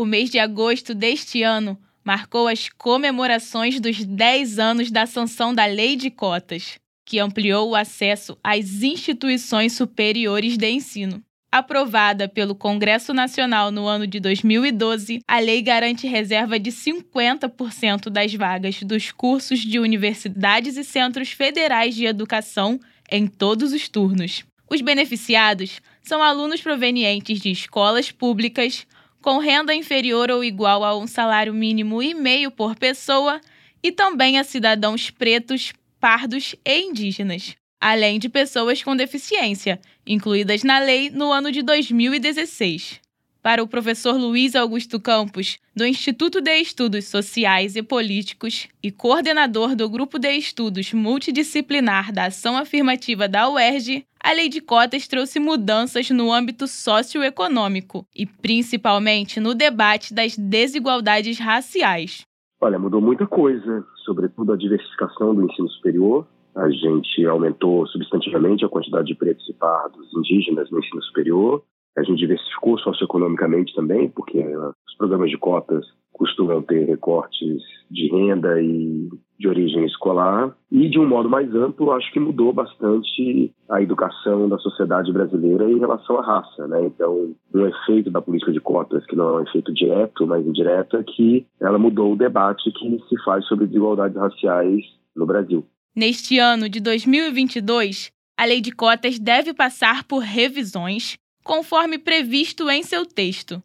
O mês de agosto deste ano marcou as comemorações dos 10 anos da sanção da Lei de Cotas, que ampliou o acesso às instituições superiores de ensino. Aprovada pelo Congresso Nacional no ano de 2012, a lei garante reserva de 50% das vagas dos cursos de universidades e centros federais de educação em todos os turnos. Os beneficiados são alunos provenientes de escolas públicas com renda inferior ou igual a um salário mínimo e meio por pessoa e também a cidadãos pretos, pardos e indígenas além de pessoas com deficiência, incluídas na lei no ano de 2016. Para o professor Luiz Augusto Campos, do Instituto de Estudos Sociais e Políticos e coordenador do Grupo de Estudos Multidisciplinar da Ação Afirmativa da UERJ, a lei de cotas trouxe mudanças no âmbito socioeconômico e principalmente no debate das desigualdades raciais. Olha, mudou muita coisa, sobretudo a diversificação do ensino superior, a gente aumentou substantivamente a quantidade de pretos e pardos indígenas no ensino superior. A gente diversificou socioeconomicamente também, porque os programas de cotas costumam ter recortes de renda e de origem escolar. E, de um modo mais amplo, acho que mudou bastante a educação da sociedade brasileira em relação à raça. Né? Então, um efeito da política de cotas, que não é um efeito direto, mas indireto, é que ela mudou o debate que se faz sobre desigualdades raciais no Brasil. Neste ano de 2022, a lei de cotas deve passar por revisões, conforme previsto em seu texto,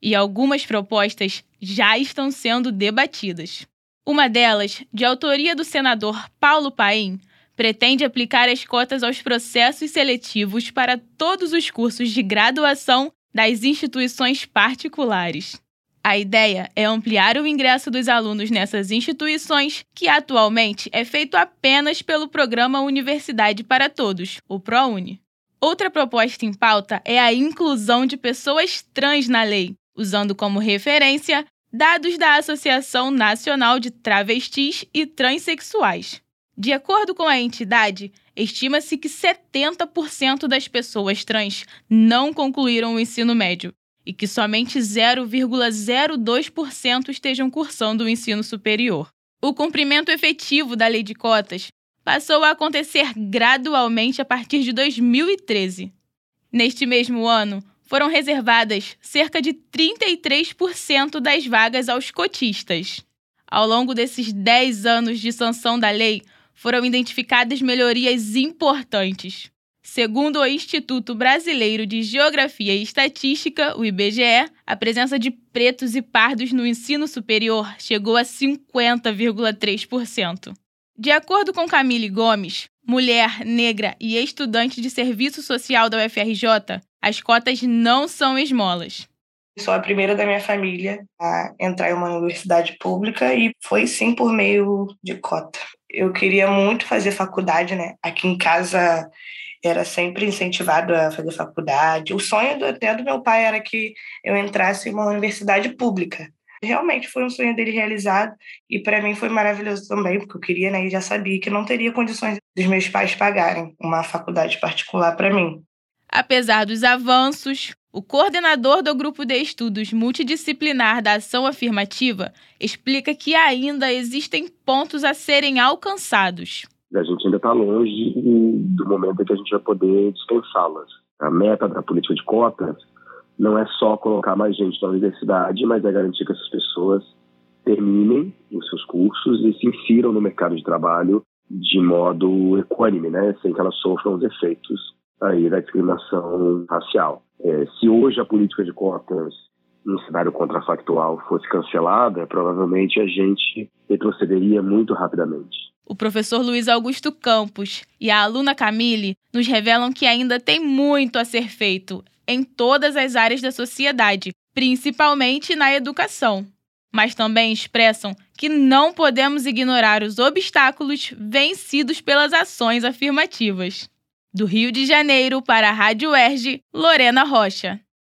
e algumas propostas já estão sendo debatidas. Uma delas, de autoria do senador Paulo Paim, pretende aplicar as cotas aos processos seletivos para todos os cursos de graduação das instituições particulares. A ideia é ampliar o ingresso dos alunos nessas instituições, que atualmente é feito apenas pelo programa Universidade para Todos, o ProUni. Outra proposta em pauta é a inclusão de pessoas trans na lei, usando como referência dados da Associação Nacional de Travestis e Transsexuais. De acordo com a entidade, estima-se que 70% das pessoas trans não concluíram o ensino médio e que somente 0,02% estejam cursando o ensino superior. O cumprimento efetivo da lei de cotas passou a acontecer gradualmente a partir de 2013. Neste mesmo ano, foram reservadas cerca de 33% das vagas aos cotistas. Ao longo desses 10 anos de sanção da lei, foram identificadas melhorias importantes. Segundo o Instituto Brasileiro de Geografia e Estatística, o IBGE, a presença de pretos e pardos no ensino superior chegou a 50,3%. De acordo com Camille Gomes, mulher, negra e estudante de serviço social da UFRJ, as cotas não são esmolas. Sou a primeira da minha família a entrar em uma universidade pública e foi sim por meio de cota. Eu queria muito fazer faculdade, né? Aqui em casa era sempre incentivado a fazer faculdade. O sonho até do meu pai era que eu entrasse em uma universidade pública. Realmente foi um sonho dele realizado e para mim foi maravilhoso também, porque eu queria, né, e já sabia que não teria condições dos meus pais pagarem uma faculdade particular para mim. Apesar dos avanços, o coordenador do grupo de estudos multidisciplinar da ação afirmativa explica que ainda existem pontos a serem alcançados a gente ainda está longe do momento em que a gente vai poder dispensá-las. A meta da política de cotas não é só colocar mais gente na universidade, mas é garantir que essas pessoas terminem os seus cursos e se insiram no mercado de trabalho de modo equânime, né, sem que elas sofram os efeitos aí da discriminação racial. É, se hoje a política de cotas no cenário contrafactual fosse cancelada, provavelmente a gente retrocederia muito rapidamente. O professor Luiz Augusto Campos e a aluna Camille nos revelam que ainda tem muito a ser feito em todas as áreas da sociedade, principalmente na educação. Mas também expressam que não podemos ignorar os obstáculos vencidos pelas ações afirmativas. Do Rio de Janeiro para a Rádio Erge, Lorena Rocha.